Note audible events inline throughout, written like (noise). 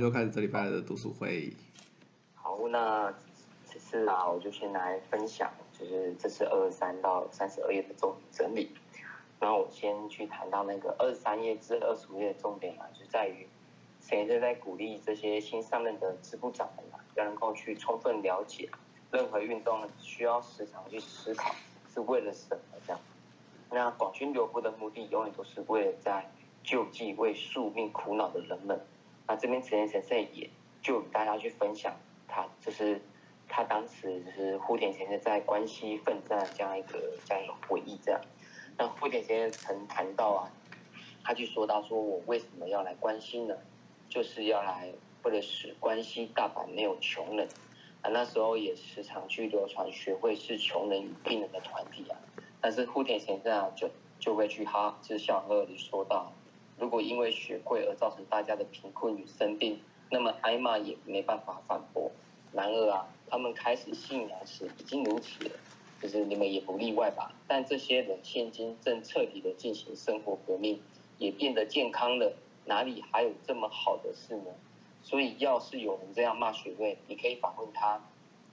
就开始这礼拜的读书会。好，那这次啊，我就先来分享，就是这次二十三到三十二页的重点整理。然后我先去谈到那个二十三页至二十五页的重点啊，就在于谁在在鼓励这些新上任的支部长们啊，要能够去充分了解，任何运动需要时常去思考是为了什么这样。那广军留步的目的永远都是为了在救济为宿命苦恼的人们。那这边陈先生也就大家去分享他就是他当时就是户田先生在关西奋战这样一个这样一个回忆这样。那户田先生曾谈到啊，他就说到说我为什么要来关西呢？就是要来为了使关西大阪没有穷人。啊，那时候也时常去流传学会是穷人与病人的团体啊。但是户田先生啊，就就会去哈，就是笑呵呵地说道：“如果因为学会而造成大家的贫困与生病，那么挨骂也没办法反驳。然而啊，他们开始信仰时已经如此了，就是你们也不例外吧。但这些人现今正彻底的进行生活革命，也变得健康了，哪里还有这么好的事呢？所以，要是有人这样骂学会，你可以反问他：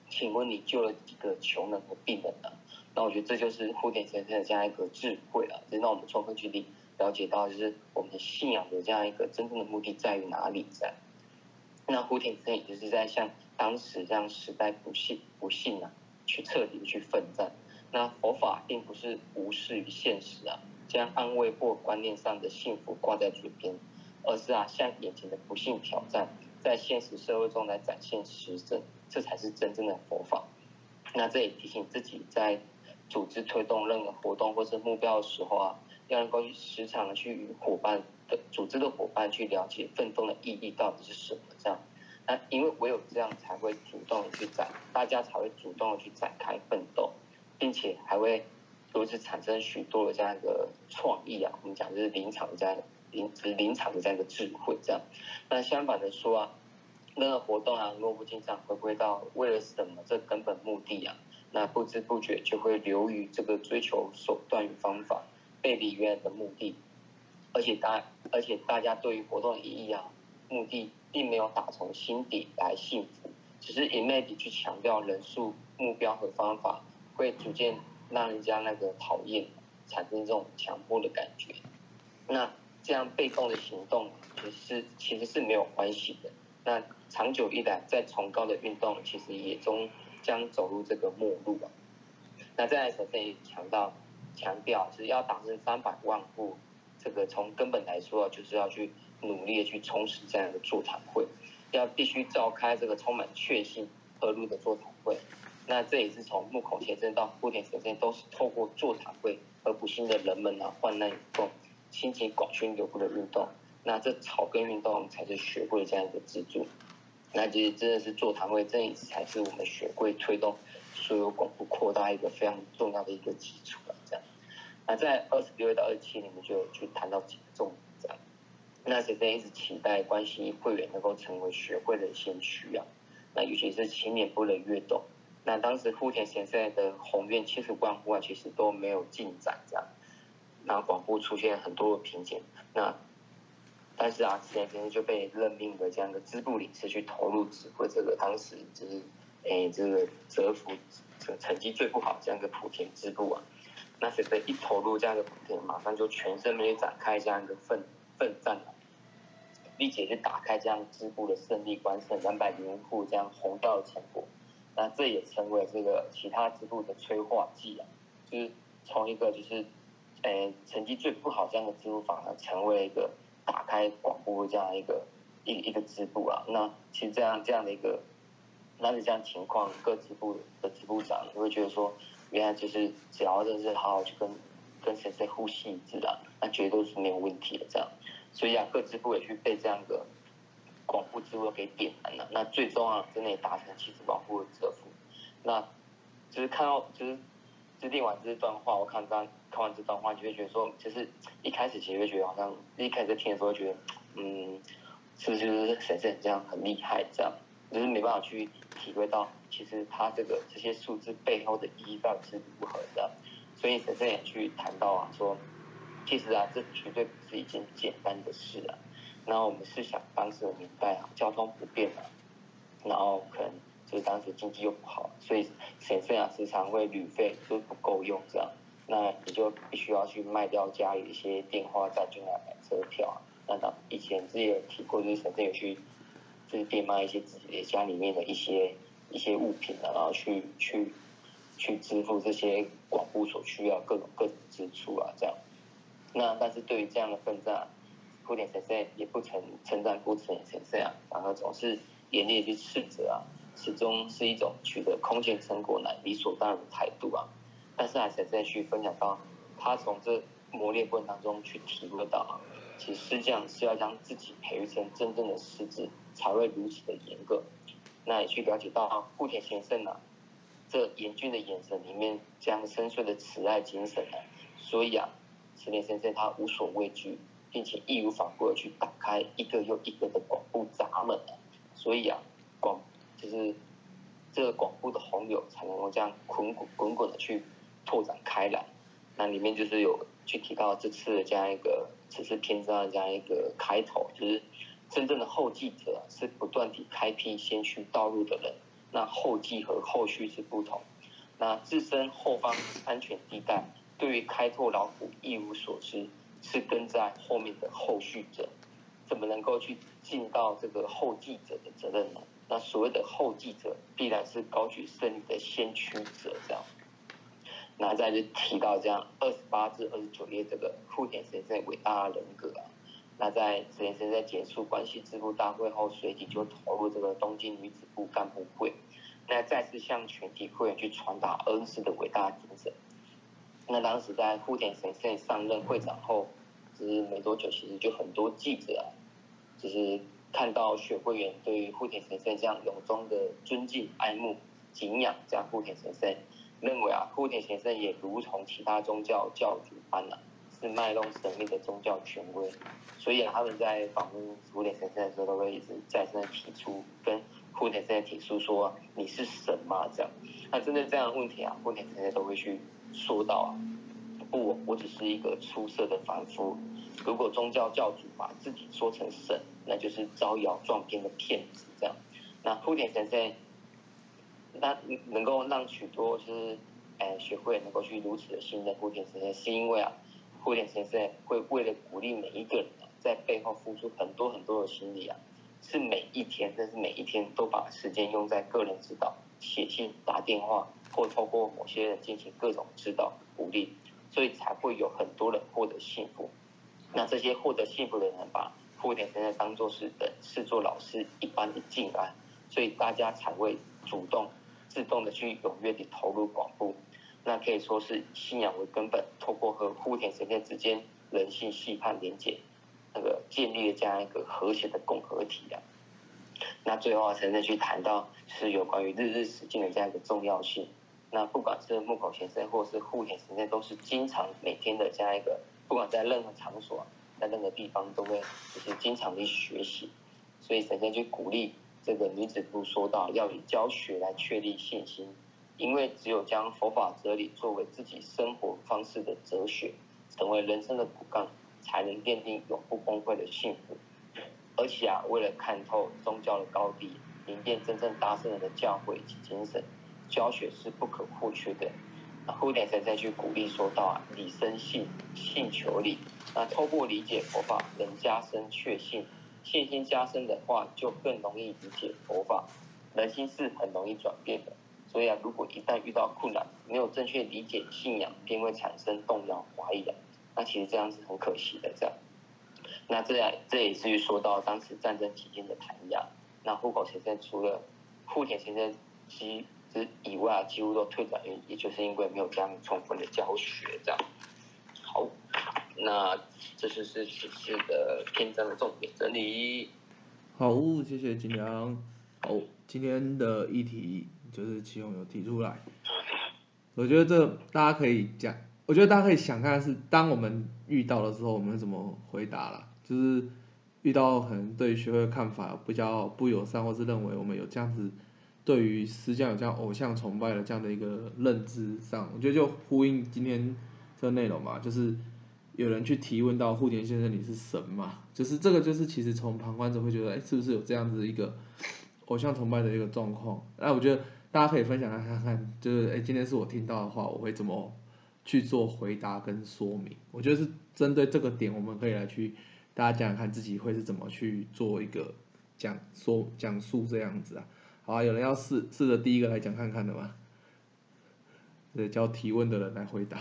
请问你救了几个穷人和病人呢？”那我觉得这就是户田先生的这样一个智慧啊，就让我们充分去理了解到，就是我们的信仰的这样一个真正的目的在于哪里在。那户田先生也就是在向当时这样时代不幸不幸啊，去彻底的去奋战。那佛法并不是无视于现实啊，将安慰或观念上的幸福挂在嘴边，而是啊向眼前的不幸挑战，在现实社会中来展现实证，这才是真正的佛法。那这也提醒自己在。组织推动任何活动或是目标的时候啊，要能够时常的去与伙伴的组织的伙伴去了解奋斗的意义到底是什么。这样，那因为唯有这样才会主动的去展，大家才会主动的去展开奋斗，并且还会如此产生许多的这样一个创意啊。我们讲就是临场的这样临是临场的这样一个智慧。这样，那相反的说啊，任何活动啊，若不经常回归到为了什么这根本目的啊。那不知不觉就会流于这个追求手段与方法，背离原来的目的，而且大而且大家对于活动的意义啊，目的并没有打从心底来幸福，只是一昧地去强调人数、目标和方法，会逐渐让人家那个讨厌，产生这种强迫的感觉。那这样被动的行动，其实其实是没有关系的。那长久以来，在崇高的运动，其实也终。将走入这个末路啊。那再来首先也强调强调是要达成三百万户，这个从根本来说，就是要去努力的去充实这样的座谈会，要必须召开这个充满确信和路的座谈会。那这也是从木口先生到户田先生，都是透过座谈会和不幸的人们啊患难与共，兴起广宣流布的运动。那这草根运动才是学会这样一个支柱。那其实真的是座谈会，这一次才是我们学会推动所有广播扩大一个非常重要的一个基础了。那在二十六到二十七里面就去谈到几个重点。这样，那学生一直期待关系会员能够成为学会的先驱啊。那尤其是青年部的跃动。那当时户田先生的宏愿七十万户啊，其实都没有进展。这样，那广播出现很多的瓶颈。那但是啊，前先生就被任命为这样的支部理事去投入指挥这个当时就是，诶，这个蛰伏成成绩最不好这样一个莆田支部啊。那随着一投入这样的补贴，马上就全身去展开这样一个奋奋战了，并且去打开这样支部的胜利关，胜两百零户这样红道的成果。那这也成为这个其他支部的催化剂啊，就是从一个就是，诶，成绩最不好这样的支部反而成为一个。打开广播这样一个一一个支部啊，那其实这样这样的一个，那是这样情况，各支部的支部长就会觉得说，原来就是只要就是好好去跟跟谁谁呼吸一致啊，那绝对是没有问题的这样。所以啊，各支部也去被这样的广播支部给点燃了。那最终啊，真的也达成七十万户的折服。那就是看到就是制定完这段话，我看刚。看完这段话，就会觉得说，就是一开始其实会觉得好像一开始听的时候觉得，嗯，是不是就是神圣这样很厉害这样，就是没办法去体会到其实他这个这些数字背后的意义到底是如何的。所以神圣也去谈到啊，说其实啊，这绝对不是一件简单的事啊。然后我们试想当时我明白啊，交通不便啊，然后可能就是当时经济又不好，所以先生啊时常会旅费就不够用这样，那你就必须要去卖掉家里一些电话债券来买车票啊。那当以前自己有提过，就是先生有去就是变卖一些自己的家里面的一些一些物品啊，然后去去去支付这些广布所需要各种各种支出啊这样。那但是对于这样的奋战，古典先生也不曾称赞过陈先生啊，反而总是严厉的去斥责啊，始终是一种取得空前成果乃理所当然的态度啊。但是还先生去分享到，他从这磨练过程当中去体会到啊，其实师匠是要将自己培育成真正的师子，才会如此的严格。那也去了解到顾田先生啊，这严峻的眼神里面，这样深邃的慈爱精神啊，所以啊。石田先生他无所畏惧，并且义无反顾的去打开一个又一个的广布闸门所以啊，广就是这个广布的洪流才能够这样滚滚滚滚的去拓展开来。那里面就是有去提到这次的这样一个此次篇章的这样一个开头，就是真正的后继者是不断地开辟先驱道路的人。那后继和后续是不同，那自身后方安全地带。对于开拓老虎一无所知，是跟在后面的后续者，怎么能够去尽到这个后继者的责任呢？那所谓的后继者，必然是高举胜利的先驱者，这样。那再就提到这样二十八至二十九页这个富田先生伟大人格啊。那在石田先生结束关系支部大会后，随即就投入这个东京女子部干部会，那再次向全体会员去传达恩师的伟大精神。那当时在户田先生上任会长后，就是没多久，其实就很多记者啊，就是看到学会员对于户田先生这样由衷的尊敬、爱慕、敬仰这样户田先生，认为啊，户田先生也如同其他宗教教主般啊，是卖弄神秘的宗教权威，所以，他们在访问户田先生的时候，都会一直再三提出跟户田先生提出说，你是神吗？这样，那针对这样的问题啊，户田先生都会去。说到啊，不，我只是一个出色的凡夫。如果宗教教主把自己说成神，那就是招摇撞骗的骗子。这样，那铺田先生，那能够让许多就是，哎，学会能够去如此的信任铺田先生，是因为啊，铺田先生会为了鼓励每一个人啊，在背后付出很多很多的心力啊，是每一天，但是每一天都把时间用在个人指导、写信、打电话。或透过某些人进行各种指导鼓励，所以才会有很多人获得幸福。那这些获得幸福的人把富田先生当作是等视作老师一般的敬爱，所以大家才会主动自动的去踊跃地投入广布。那可以说是信仰为根本，透过和富田先生之间人性细判连结，那个建立了这样一个和谐的共和体啊。那最后啊，陈生去谈到是有关于日日实践的这样一个重要性。那不管是木口先生或是户田先生，都是经常每天的这样一个，不管在任何场所，在任何地方，都会就是经常的学习。所以神仙去鼓励这个女子部说到，要以教学来确立信心，因为只有将佛法哲理作为自己生活方式的哲学，成为人生的骨干，才能奠定永不崩溃的幸福。而且啊，为了看透宗教的高低，明辨真正大圣人的教诲及精神。教学是不可或缺的。那后点才再去鼓励说到啊，理生信，信求理。那透过理解佛法，能加深确信，信心加深的话，就更容易理解佛法。人心是很容易转变的，所以啊，如果一旦遇到困难，没有正确理解信仰，便会产生动摇怀疑啊。那其实这样是很可惜的。这样，那这样这也是说到当时战争期间的弹压。那户口先生除了户田先生之以外，几乎都退转，也也就是因为没有这样充分的教学，这样。好，那这就是此次的篇章的重点整理。好，谢谢金良。好，今天的议题就是其中有提出来，我觉得这大家可以讲，我觉得大家可以想看是，当我们遇到的时候，我们怎么回答了？就是遇到可能对学会看法比较不友善，或是认为我们有这样子。对于私教有这样偶像崇拜的这样的一个认知上，我觉得就呼应今天这个内容嘛，就是有人去提问到户田先生你是神嘛？就是这个就是其实从旁观者会觉得，哎，是不是有这样子一个偶像崇拜的一个状况？那我觉得大家可以分享看看，就是哎，今天是我听到的话，我会怎么去做回答跟说明？我觉得是针对这个点，我们可以来去大家讲讲看自己会是怎么去做一个讲说讲述这样子啊。好啊，有人要试试着第一个来讲看看的吗？对，叫提问的人来回答。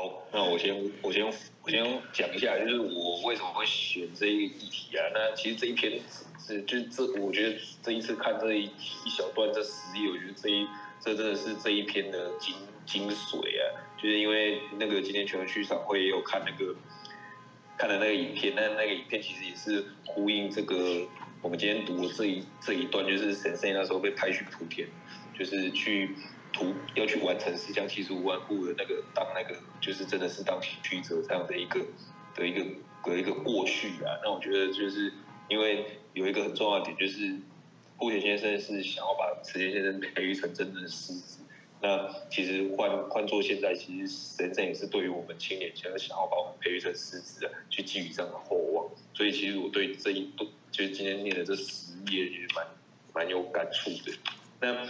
好，那我先我先我先讲一下，就是我为什么会选这一个议题啊？那其实这一篇是就这，我觉得这一次看这一一小段这十页，我觉得这一这真的是这一篇的精精髓啊！就是因为那个今天全球剧场会也有看那个看的那个影片，那那个影片其实也是呼应这个我们今天读的这一这一段，就是神圣那时候被派去莆田，就是去。图要去完成十项七十五万户的那个当那个就是真的是当曲者这样的一个的一个的一个过去啊，那我觉得就是因为有一个很重要的点，就是顾田先生是想要把池田先生培育成真正的狮子。那其实换换做现在，其实神圣也是对于我们青年现在想要把我们培育成狮子啊，去寄予这样的厚望。所以其实我对这一段就是今天念的这十页也蛮蛮有感触的。那。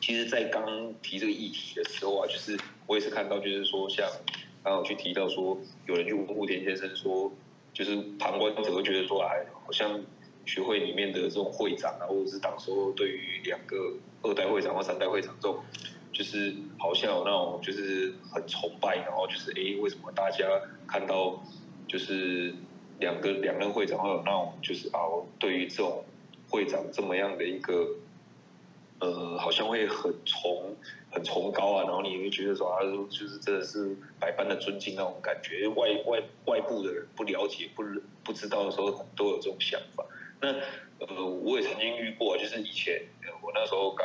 其实，在刚提这个议题的时候啊，就是我也是看到，就是说，像刚好去提到说，有人去问户田先生说，就是旁观者会觉得说，哎，好像学会里面的这种会长啊，或者是当时候对于两个二代会长或三代会长这种，就是好像有那种就是很崇拜，然后就是哎，为什么大家看到就是两个两任会长会有那种就是啊，对于这种会长这么样的一个。呃，好像会很崇很崇高啊，然后你会觉得说啊，就是真的是百般的尊敬那种感觉。外外外部的人不了解、不不知道的时候，都有这种想法。那呃，我也曾经遇过，就是以前我那时候刚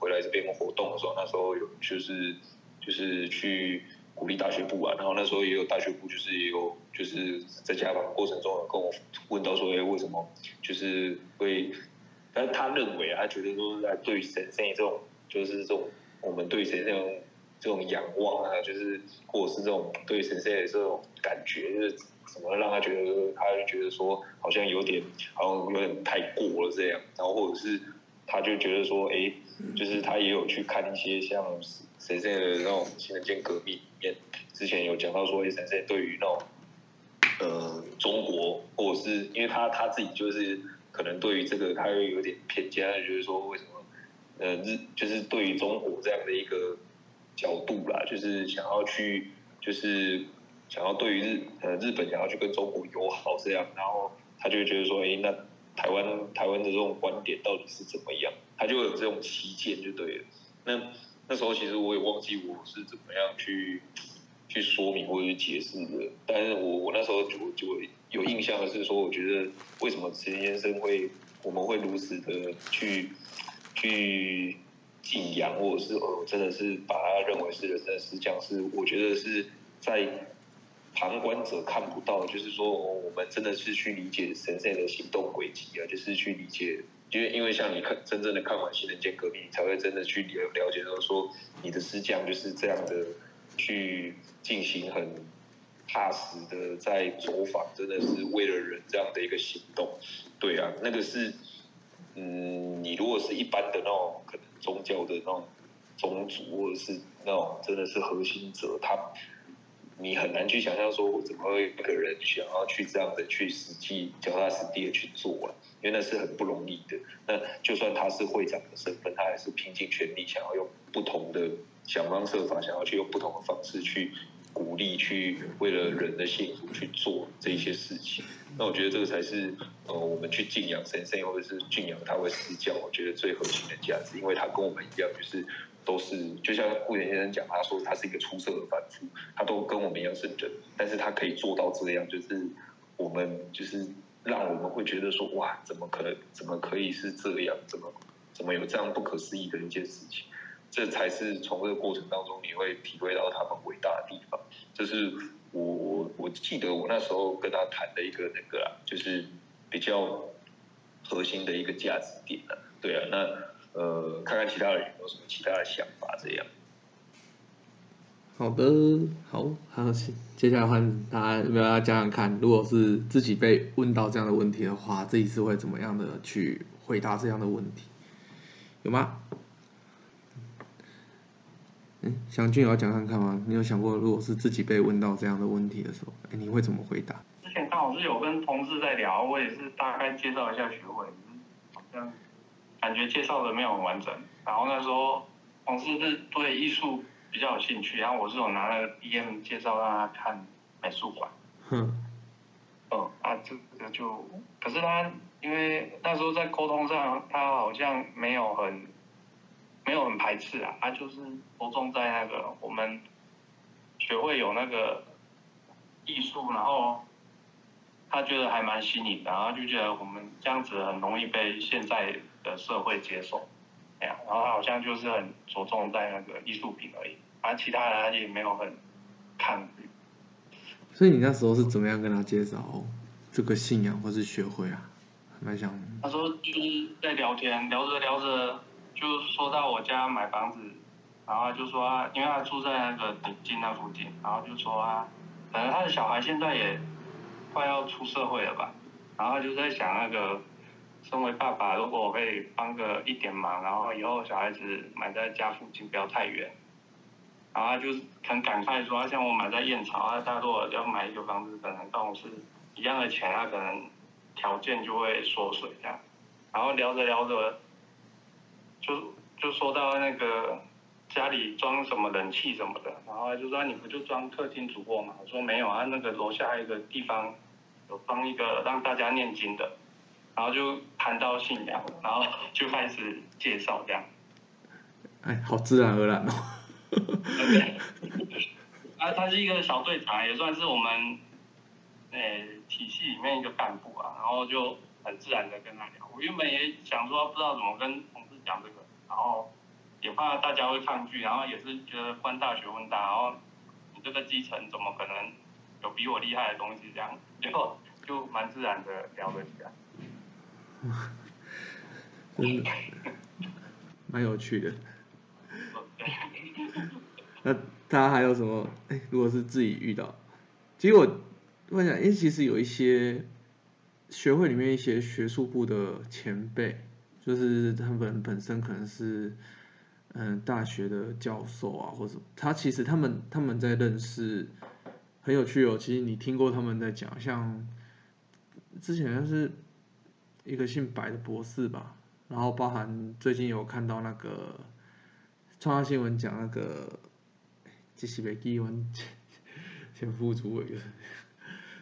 回来这边活动的时候，那时候有就是就是去鼓励大学部啊，然后那时候也有大学部，就是也有就是在家访过程中有跟我问到说，哎，为什么就是会。但是他认为啊，他觉得说在对神圣这种，就是这种我们对神圣这种仰望啊，就是或者是这种对神圣的这种感觉，就是怎么让他觉得，他就觉得说好像有点，好像有点太过了这样。然后或者是他就觉得说，哎，就是他也有去看一些像神圣的那种新人间革命里面，之前有讲到说，神圣对于那种呃中国，或者是因为他他自己就是。可能对于这个，他又有点偏见，就是说为什么，呃，日就是对于中国这样的一个角度啦，就是想要去，就是想要对于日呃日本想要去跟中国友好这样，然后他就觉得说，哎，那台湾台湾的这种观点到底是怎么样？他就有这种旗舰就对了。那那时候其实我也忘记我是怎么样去。去说明或者去解释的，但是我我那时候就就有印象的是说，我觉得为什么池先生会我们会如此的去去敬仰，或者是呃真的是把他认为是人生师匠，是我觉得是在旁观者看不到，就是说我们真的是去理解神圣的行动轨迹啊，就是去理解，因为因为像你看真正的看完新人间革命，你才会真的去了了解到说你的师匠就是这样的。去进行很踏实的在走访，真的是为了人这样的一个行动。对啊，那个是，嗯，你如果是一般的那种可能宗教的那种宗族，或者是那种真的是核心者，他你很难去想象说我，怎么会一个人想要去这样的去实际脚踏实地的去做啊，因为那是很不容易的。那就算他是会长的身份，他还是拼尽全力想要用不同的。想方设法，想要去用不同的方式去鼓励，去为了人的幸福去做这一些事情。那我觉得这个才是呃，我们去敬仰神圣，或者是敬仰他为私教，我觉得最核心的价值。因为他跟我们一样，就是都是就像顾田先生讲，他说他是一个出色的凡夫，他都跟我们一样是人，但是他可以做到这样，就是我们就是让我们会觉得说，哇，怎么可能？怎么可以是这样？怎么怎么有这样不可思议的一件事情？这才是从这个过程当中你会体会到他们伟大的地方。这是我我我记得我那时候跟他谈的一个那个啊，就是比较核心的一个价值点啊。对啊，那呃，看看其他人有有什么其他的想法这样。好的，好，好，接下来换大家，要不要讲讲看，如果是自己被问到这样的问题的话，自己是会怎么样的去回答这样的问题？有吗？嗯，祥俊要讲看看吗？你有想过，如果是自己被问到这样的问题的时候，哎，你会怎么回答？之前刚好是有跟同事在聊，我也是大概介绍一下学会，好像感觉介绍的没有很完整。然后那时候同事是对艺术。比较有兴趣，然后我是有拿了 DM 介绍让他看美术馆。嗯。哦，啊，这个就，可是他因为那时候在沟通上，他好像没有很，没有很排斥啊，他就是着重在那个我们学会有那个艺术，然后他觉得还蛮吸引的，然后就觉得我们这样子很容易被现在的社会接受。然后好像就是很着重在那个艺术品而已，而其他人也没有很看。所以你那时候是怎么样跟他介绍这个信仰或是学会啊？蛮想。他说就是在聊天，聊着聊着就说到我家买房子，然后就说啊，因为他住在那个顶进那附近，然后就说啊，可能他的小孩现在也快要出社会了吧，然后就在想那个。身为爸爸，如果我可以帮个一点忙，然后以后小孩子买在家附近，不要太远，然后就是很感慨说，像我买在燕巢，啊，他如果要买一个房子，可能跟我是一样的钱，他可能条件就会缩水这样。然后聊着聊着，就就说到那个家里装什么冷气什么的，然后就说你不就装客厅主卧嘛？我说没有啊，那个楼下还有一个地方有装一个让大家念经的。然后就谈到信仰，然后就开始介绍这样。哎，好自然而然哦。对。啊，他是一个小队长，也算是我们诶体系里面一个干部啊。然后就很自然的跟他聊。我原本也想说不知道怎么跟讲这个，然后也怕大家会抗拒，然后也是觉得官大学问大，然后你这个基层怎么可能有比我厉害的东西这样？结果就蛮自然的聊了起来。(laughs) 真的，蛮有趣的。(laughs) 那大家还有什么？哎，如果是自己遇到，其实我我想，因为其实有一些学会里面一些学术部的前辈，就是他们本身可能是嗯大学的教授啊，或者他其实他们他们在认识很有趣哦。其实你听过他们在讲，像之前是。一个姓白的博士吧，然后包含最近有看到那个创造新闻讲那个，这是被记文前副主委，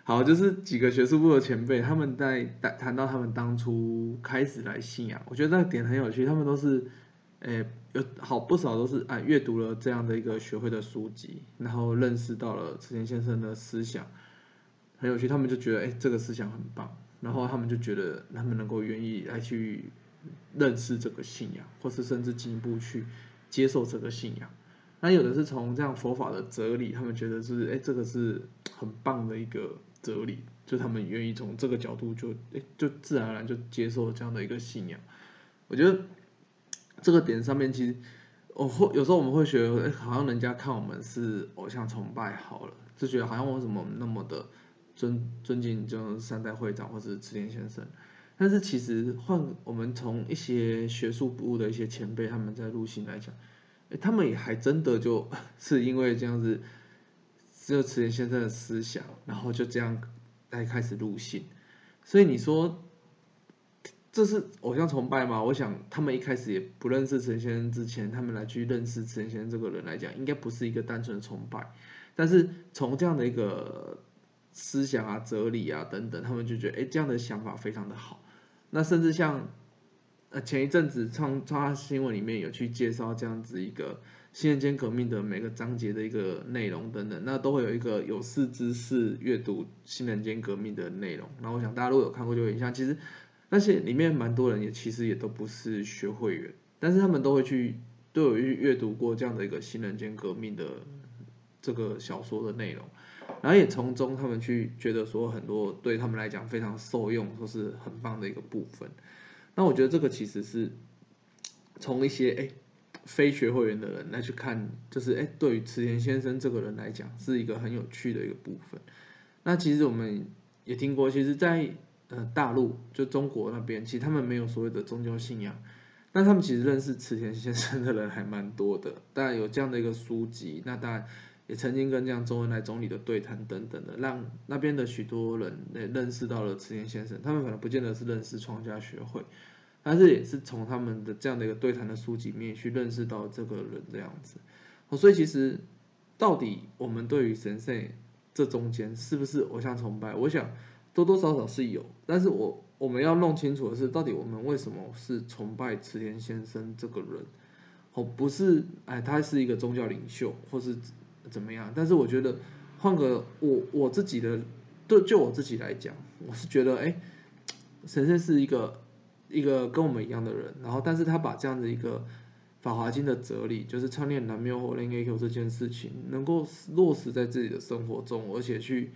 好，就是几个学术部的前辈，他们在谈谈到他们当初开始来信仰，我觉得那个点很有趣，他们都是，诶，有好不少都是啊阅读了这样的一个学会的书籍，然后认识到了池田先生的思想，很有趣，他们就觉得哎这个思想很棒。然后他们就觉得他们能够愿意来去认识这个信仰，或是甚至进一步去接受这个信仰。那有的是从这样佛法的哲理，他们觉得是哎，这个是很棒的一个哲理，就他们愿意从这个角度就哎，就自然而然就接受这样的一个信仰。我觉得这个点上面，其实我会有时候我们会觉得，哎，好像人家看我们是偶像崇拜好了，就觉得好像为什么那么的。尊尊敬就三代会长或者是池田先生，但是其实换我们从一些学术部的一些前辈他们在入信来讲，哎，他们也还真的就 (laughs) 是因为这样子，这池田先生的思想，然后就这样来开始入信。所以你说这是偶像崇拜吗？我想他们一开始也不认识池田先生之前，他们来去认识池田先生这个人来讲，应该不是一个单纯的崇拜。但是从这样的一个思想啊、哲理啊等等，他们就觉得，哎，这样的想法非常的好。那甚至像，呃，前一阵子创创新闻里面有去介绍这样子一个新人间革命的每个章节的一个内容等等，那都会有一个有识之士阅读新人间革命的内容。那我想大家如果有看过就会印象，其实那些里面蛮多人也其实也都不是学会员，但是他们都会去都有去阅读过这样的一个新人间革命的这个小说的内容。然后也从中，他们去觉得说很多对他们来讲非常受用，说是很棒的一个部分。那我觉得这个其实是从一些哎非学会员的人来去看，就是哎，对于池田先生这个人来讲，是一个很有趣的一个部分。那其实我们也听过，其实，在呃大陆就中国那边，其实他们没有所谓的宗教信仰，那他们其实认识池田先生的人还蛮多的。当然有这样的一个书籍，那当然也曾经跟这样周恩来总理的对谈等等的，让那边的许多人也认识到了池田先生。他们可能不见得是认识创家学会。但是也是从他们的这样的一个对谈的书籍里面去认识到这个人这样子，所以其实到底我们对于神圣这中间是不是偶像崇拜？我想多多少少是有，但是我我们要弄清楚的是，到底我们为什么是崇拜池田先生这个人？哦，不是，哎，他是一个宗教领袖或是怎么样？但是我觉得换个我我自己的，对，就我自己来讲，我是觉得，哎，神圣是一个。一个跟我们一样的人，然后但是他把这样的一个《法华经》的哲理，就是唱念南无火令 A Q 这件事情，能够落实在自己的生活中，而且去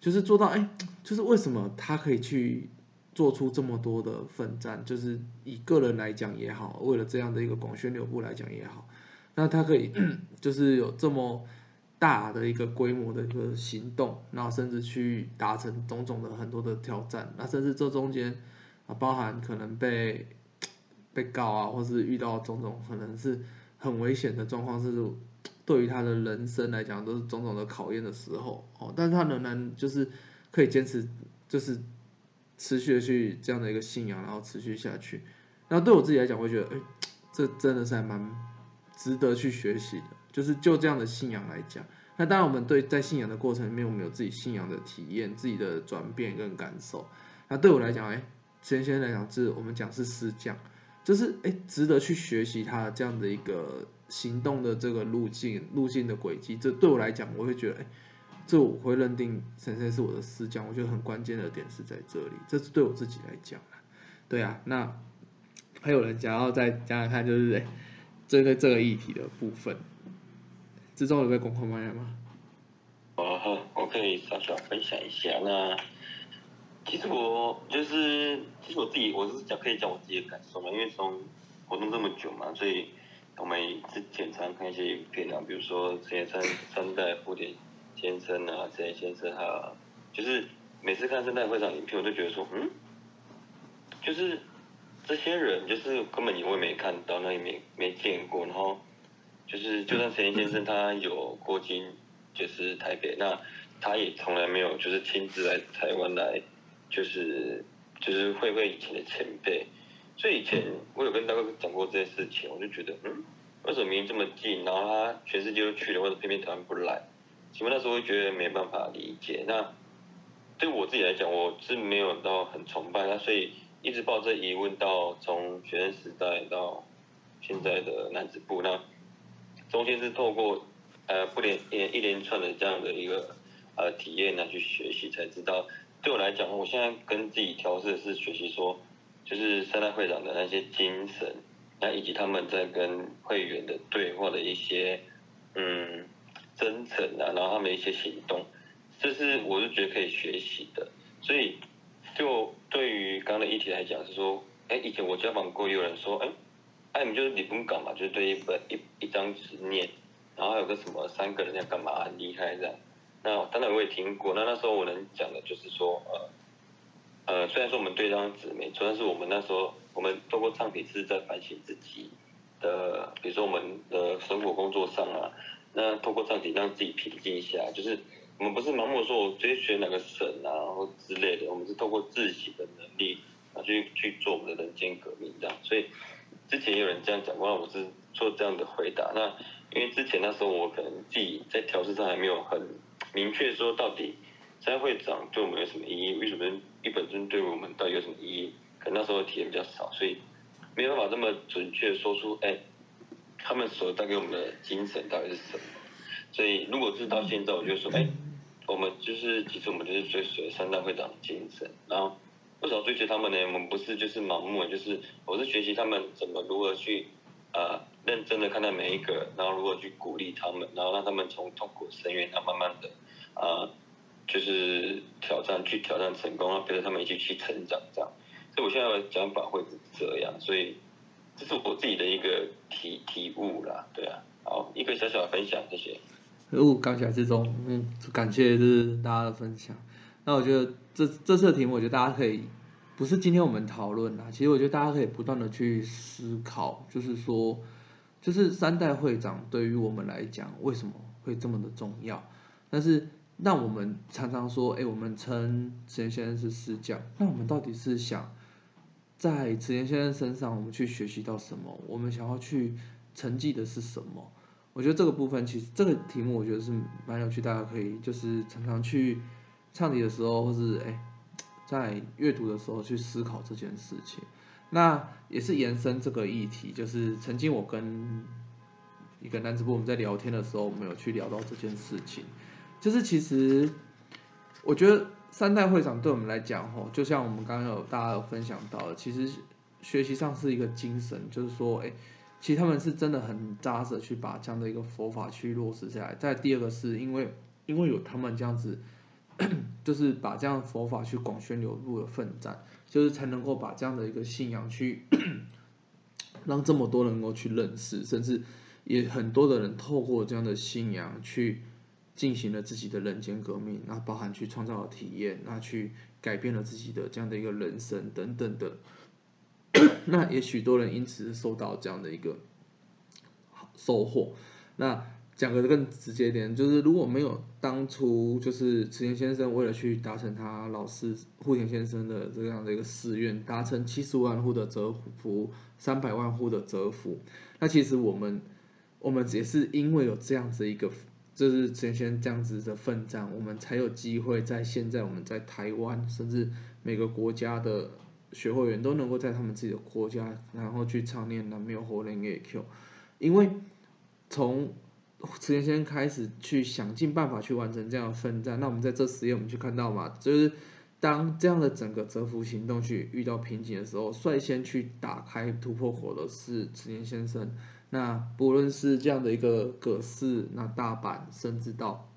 就是做到，哎，就是为什么他可以去做出这么多的奋战，就是以个人来讲也好，为了这样的一个广宣流布来讲也好，那他可以就是有这么大的一个规模的一个行动，然后甚至去达成种种的很多的挑战，那甚至这中间。啊，包含可能被被告啊，或是遇到种种可能是很危险的状况，是对于他的人生来讲都是种种的考验的时候哦。但是他仍然就是可以坚持，就是持续的去这样的一个信仰，然后持续下去。那对我自己来讲，我觉得，哎，这真的是还蛮值得去学习的。就是就这样的信仰来讲，那当然我们对在信仰的过程里面，我们有自己信仰的体验、自己的转变跟感受。那对我来讲，哎。先先来讲，是我们讲是师匠，就是哎，值得去学习他这样的一个行动的这个路径、路径的轨迹。这对我来讲，我会觉得哎，这我会认定神仙是我的师匠。我觉得很关键的点是在这里，这是对我自己来讲对啊，那还有人想要再讲讲看，就是哎，针对这个议题的部分，之中有被公开发言吗？哦好，我可以小小分享一下那。其实我就是，其实我自己我是讲可以讲我自己的感受嘛，因为从活动这么久嘛，所以我们之前常看一些影片啊，比如说这些三三代蝴蝶先生啊，这些先生哈，就是每次看三代会长影片，我都觉得说，嗯，就是这些人就是根本我也没看到，那也没没见过，然后就是就算陈先生他有过境就是台北，那他也从来没有就是亲自来台湾来。就是就是会会以前的前辈，所以以前我有跟大哥讲过这些事情，我就觉得，嗯，为什么明明这么近，然后他全世界都去了，或者偏偏台湾不来？其实那时候会觉得没办法理解。那对我自己来讲，我是没有到很崇拜他，所以一直抱着疑问到从学生时代到现在的男子部，那中间是透过呃不连一连串的这样的一个呃体验呢去学习，才知道。对我来讲，我现在跟自己调试的是学习说，就是三大会长的那些精神，那以及他们在跟会员的对话的一些嗯真诚啊，然后他们一些行动，这是我是觉得可以学习的。所以就对于刚刚的议题来讲，是说，哎，以前我交往过，有人说，哎，哎，你就是你不用搞嘛，就是对一本一一张纸念，然后还有个什么三个人要干嘛离开这样。那当然我也听过，那那时候我能讲的就是说，呃，呃，虽然说我们对这张纸没错，但是我们那时候我们透过唱品是在反省自己的，比如说我们的生活工作上啊，那透过唱品让自己平静一下，就是我们不是盲目说我追随哪个神啊或之类的，我们是透过自己的能力啊去去做我们的人间革命这样，所以之前有人这样讲过，我是做这样的回答。那因为之前那时候我可能自己在调试上还没有很。明确说到底，三会长对我们有什么意义？为什么一本尊对我们到底有什么意义？可能那时候体验比较少，所以没有办法这么准确说出，哎，他们所带给我们的精神到底是什么？所以如果是到现在，我就说，哎，我们就是其实我们就是追随三大会长的精神，然后为什么追随他们呢？我们不是就是盲目，就是我是学习他们怎么如何去啊。认真的看待每一个，然后如何去鼓励他们，然后让他们从痛苦深渊，然后慢慢的啊，就是挑战去挑战成功，然后陪着他们一起去成长，这样。所以我现在的讲法会是这样，所以这是我自己的一个体体悟啦，对啊，好，一个小小的分享，谢谢。哦，刚起来之中，嗯，感谢是大家的分享。那我觉得这这次的题目，我觉得大家可以不是今天我们讨论啦，其实我觉得大家可以不断的去思考，就是说，就是三代会长对于我们来讲为什么会这么的重要？但是那我们常常说，哎，我们称池田先生是师匠，那我们到底是想在池田先生身上我们去学习到什么？我们想要去承继的是什么？我觉得这个部分其实这个题目我觉得是蛮有趣，大家可以就是常常去唱题的时候，或是哎在阅读的时候去思考这件事情。那也是延伸这个议题，就是曾经我跟一个男直播我们在聊天的时候，我们有去聊到这件事情，就是其实我觉得三代会长对我们来讲，吼，就像我们刚刚有大家有分享到的，其实学习上是一个精神，就是说，哎。其实他们是真的很扎实去把这样的一个佛法去落实下来。再第二个是因为因为有他们这样子，就是把这样佛法去广宣流布的奋战，就是才能够把这样的一个信仰去让这么多人能够去认识，甚至也很多的人透过这样的信仰去进行了自己的人间革命，那包含去创造了体验，那去改变了自己的这样的一个人生等等的。(coughs) 那也许多人因此受到这样的一个收获。那讲个更直接一点，就是如果没有当初就是池田先生为了去达成他老师户田先生的这样的一个誓愿，达成七十万户的折服，三百万户的折服，那其实我们我们也是因为有这样子一个，就是池田先生这样子的奋战，我们才有机会在现在我们在台湾，甚至每个国家的。学会员都能够在他们自己的国家，然后去唱念南无火莲 A Q，因为从池田先生开始去想尽办法去完成这样的奋战，那我们在这实验我们去看到嘛，就是当这样的整个折服行动去遇到瓶颈的时候，率先去打开突破口的是池田先生。那不论是这样的一个葛饰，那大阪，甚至到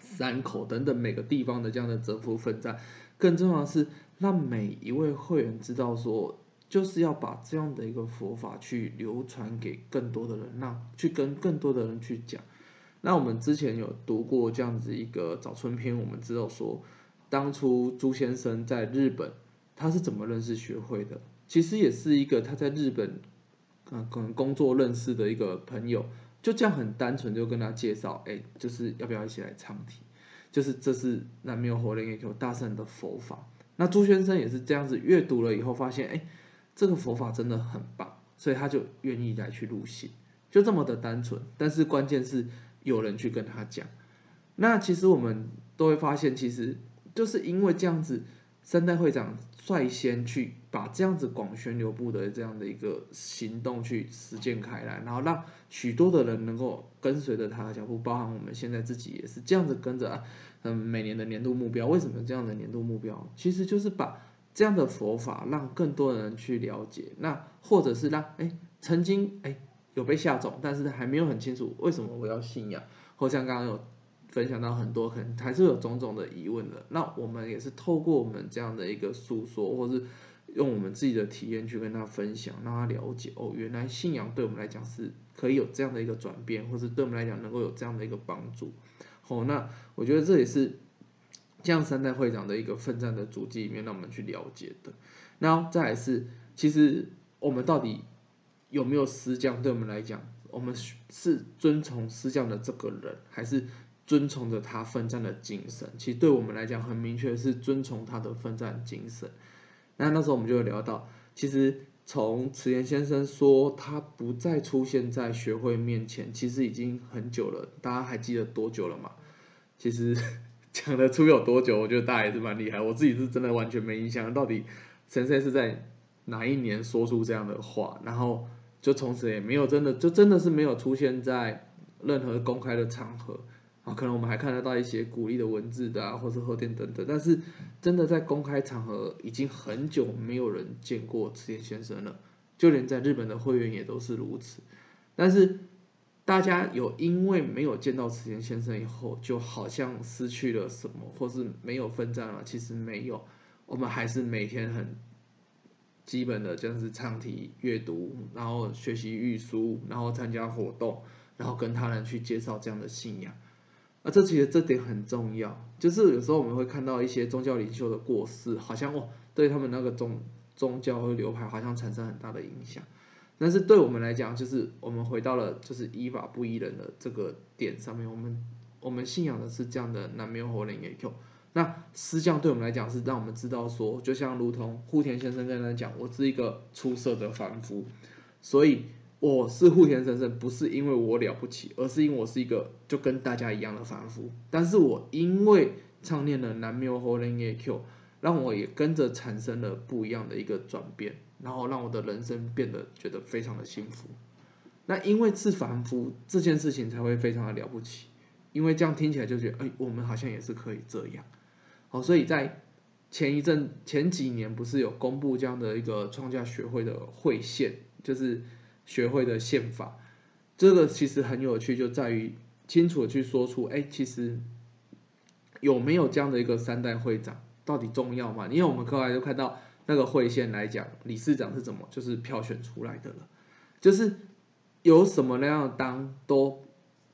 山口等等每个地方的这样的折服奋战，更重要的是。让每一位会员知道，说就是要把这样的一个佛法去流传给更多的人，让去跟更多的人去讲。那我们之前有读过这样子一个早春篇，我们知道说，当初朱先生在日本他是怎么认识学会的？其实也是一个他在日本嗯可能工作认识的一个朋友，就这样很单纯就跟他介绍，哎，就是要不要一起来唱题？就是这是南无火莲耶求大圣的佛法。那朱先生也是这样子阅读了以后，发现哎，这个佛法真的很棒，所以他就愿意来去入信，就这么的单纯。但是关键是有人去跟他讲。那其实我们都会发现，其实就是因为这样子，三代会长率先去把这样子广宣流布的这样的一个行动去实践开来，然后让许多的人能够跟随着他的脚步，包含我们现在自己也是这样子跟着。嗯，每年的年度目标为什么这样的年度目标？其实就是把这样的佛法让更多人去了解，那或者是让哎曾经哎有被吓中，但是还没有很清楚为什么我要信仰，或像刚刚有分享到很多，可能还是有种种的疑问的。那我们也是透过我们这样的一个诉说，或是用我们自己的体验去跟他分享，让他了解哦，原来信仰对我们来讲是可以有这样的一个转变，或是对我们来讲能够有这样的一个帮助。哦，那我觉得这也是这样三代会长的一个奋战的足迹里面，让我们去了解的。那再来是，其实我们到底有没有师匠？对我们来讲，我们是遵从师匠的这个人，还是遵从着他奋战的精神？其实对我们来讲，很明确是遵从他的奋战精神。那那时候我们就会聊到，其实。从慈岩先生说他不再出现在学会面前，其实已经很久了。大家还记得多久了吗？其实讲得出有多久，我觉得大家也是蛮厉害。我自己是真的完全没印象，到底先生是在哪一年说出这样的话，然后就从此也没有真的，就真的是没有出现在任何公开的场合。啊，可能我们还看得到一些鼓励的文字的啊，或是贺电等等，但是真的在公开场合已经很久没有人见过池田先生了，就连在日本的会员也都是如此。但是大家有因为没有见到池田先生以后，就好像失去了什么，或是没有奋战了？其实没有，我们还是每天很基本的就是唱题、阅读，然后学习预书，然后参加活动，然后跟他人去介绍这样的信仰。啊，这其实这点很重要，就是有时候我们会看到一些宗教领袖的过世，好像哦，对他们那个宗宗教或流派好像产生很大的影响。但是对我们来讲，就是我们回到了就是依法不依人的这个点上面，我们我们信仰的是这样的南无活人也有。那师匠对我们来讲是让我们知道说，就像如同户田先生跟他讲，我是一个出色的凡夫，所以。我是户田先生，不是因为我了不起，而是因为我是一个就跟大家一样的凡夫。但是我因为唱念了南无后人耶 Q，让我也跟着产生了不一样的一个转变，然后让我的人生变得觉得非常的幸福。那因为是凡夫这件事情才会非常的了不起，因为这样听起来就觉得，哎，我们好像也是可以这样。好，所以在前一阵前几年不是有公布这样的一个创价学会的会宪，就是。学会的宪法，这个其实很有趣，就在于清楚的去说出，哎，其实有没有这样的一个三代会长到底重要吗？因为我们后来就看到那个会线来讲，理事长是怎么就是票选出来的了，就是有什么那样当都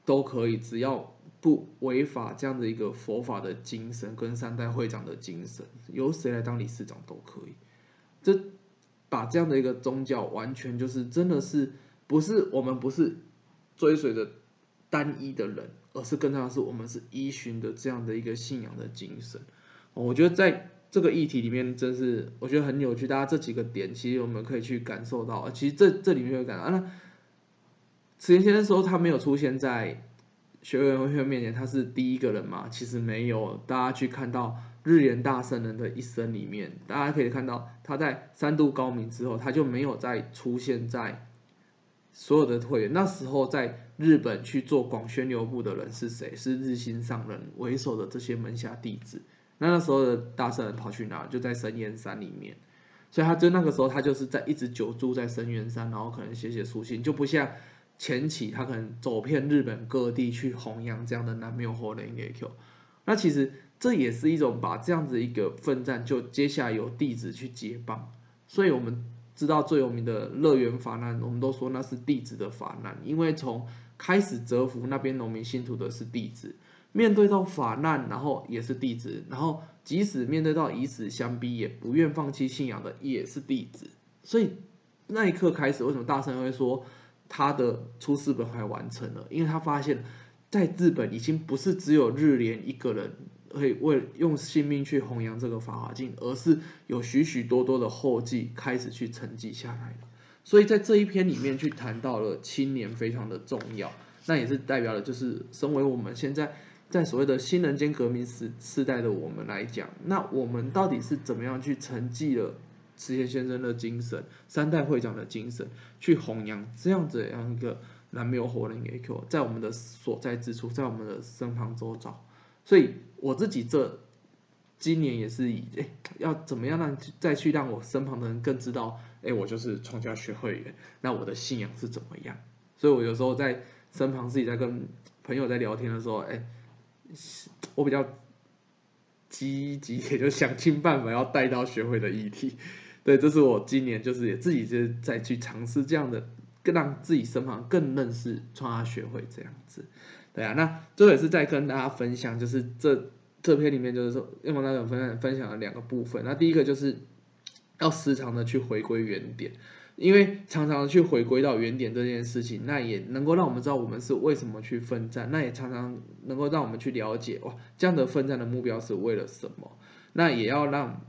都可以，只要不违法这样的一个佛法的精神跟三代会长的精神，由谁来当理事长都可以。这。把这样的一个宗教完全就是真的是不是我们不是追随着单一的人，而是更重要的是我们是依循的这样的一个信仰的精神。我觉得在这个议题里面，真是我觉得很有趣。大家这几个点，其实我们可以去感受到。其实这这里面有感到，那慈延先生说他没有出现在学员会面前，他是第一个人嘛？其实没有，大家去看到。日莲大圣人的一生里面，大家可以看到，他在三度高明之后，他就没有再出现在所有的会员。那时候在日本去做广宣流部的人是谁？是日新上人为首的这些门下弟子。那那时候的大圣人跑去哪？就在深渊山里面。所以他就那个时候，他就是在一直久住在深渊山，然后可能写写书信，就不像前期他可能走遍日本各地去弘扬这样的南无活人 Q。那其实。这也是一种把这样子一个奋战，就接下来有弟子去接棒，所以我们知道最有名的乐园法难，我们都说那是弟子的法难，因为从开始折服那边农民信徒的是弟子，面对到法难，然后也是弟子，然后即使面对到以死相逼，也不愿放弃信仰的也是弟子，所以那一刻开始，为什么大圣会说他的出世本还完成了？因为他发现，在日本已经不是只有日莲一个人。会为用性命去弘扬这个法华经，而是有许许多多的后继开始去承继下来了。所以在这一篇里面去谈到了青年非常的重要，那也是代表了就是身为我们现在在所谓的新人间革命时时代的我们来讲，那我们到底是怎么样去承继了慈贤先生的精神、三代会长的精神，去弘扬这样子样一个南无活人 AQ，在我们的所在之处，在我们的身旁周遭。所以我自己这今年也是以哎，要怎么样让再去让我身旁的人更知道，哎，我就是创教学会员，那我的信仰是怎么样？所以我有时候在身旁自己在跟朋友在聊天的时候，哎，我比较积极，也就想尽办法要带到学会的议题。对，这是我今年就是也自己就是在去尝试这样的，更让自己身旁更认识创教学会这样子。对啊，那这也是在跟大家分享，就是这这篇里面就是说，叶梦大有分享分享了两个部分。那第一个就是要时常的去回归原点，因为常常去回归到原点这件事情，那也能够让我们知道我们是为什么去奋战，那也常常能够让我们去了解哇，这样的奋战的目标是为了什么？那也要让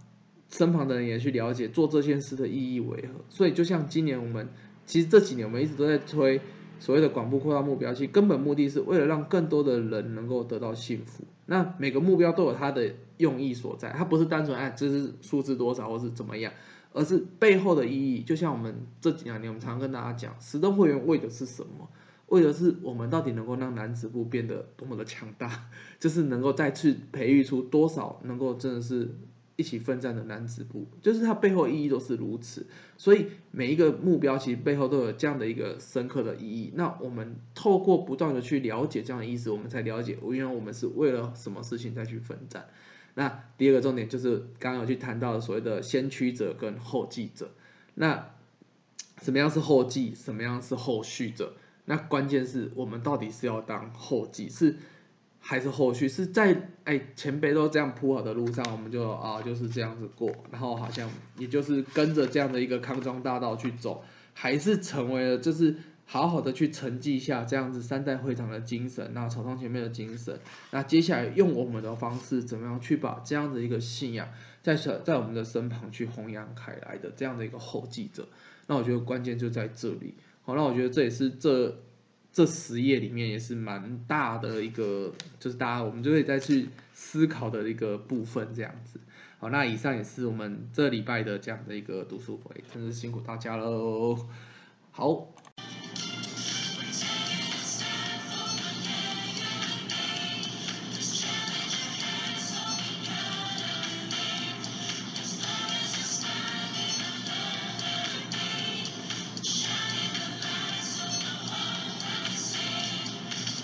身旁的人也去了解做这件事的意义为何。所以就像今年我们其实这几年我们一直都在推。所谓的广布扩大目标，其实根本目的是为了让更多的人能够得到幸福。那每个目标都有它的用意所在，它不是单纯哎这是数字多少或是怎么样，而是背后的意义。就像我们这几两年，我们常跟大家讲，十登会员为的是什么？为的是我们到底能够让男子部变得多么的强大，(laughs) 就是能够再次培育出多少能够真的是。一起奋战的男子部，就是它背后意义都是如此，所以每一个目标其实背后都有这样的一个深刻的意义。那我们透过不断的去了解这样的意思，我们才了解因为我们是为了什么事情再去奋战。那第二个重点就是刚刚有去谈到的所谓的先驱者跟后继者。那什么样是后继，什么样是后续者？那关键是我们到底是要当后继是还是后续？是在哎前辈都这样铺好的路上，我们就啊就是这样子过，然后好像也就是跟着这样的一个康庄大道去走，还是成为了就是好好的去承继下这样子三代会长的精神，那草堂前面的精神，那接下来用我们的方式怎么样去把这样的一个信仰在在我们的身旁去弘扬开来的这样的一个后继者，那我觉得关键就在这里。好，那我觉得这也是这这十页里面也是蛮大的一个，就是大家我们就可以再去思考的一个部分这样子。好，那以上也是我们这礼拜的这样的一个读书会，真是辛苦大家喽。好，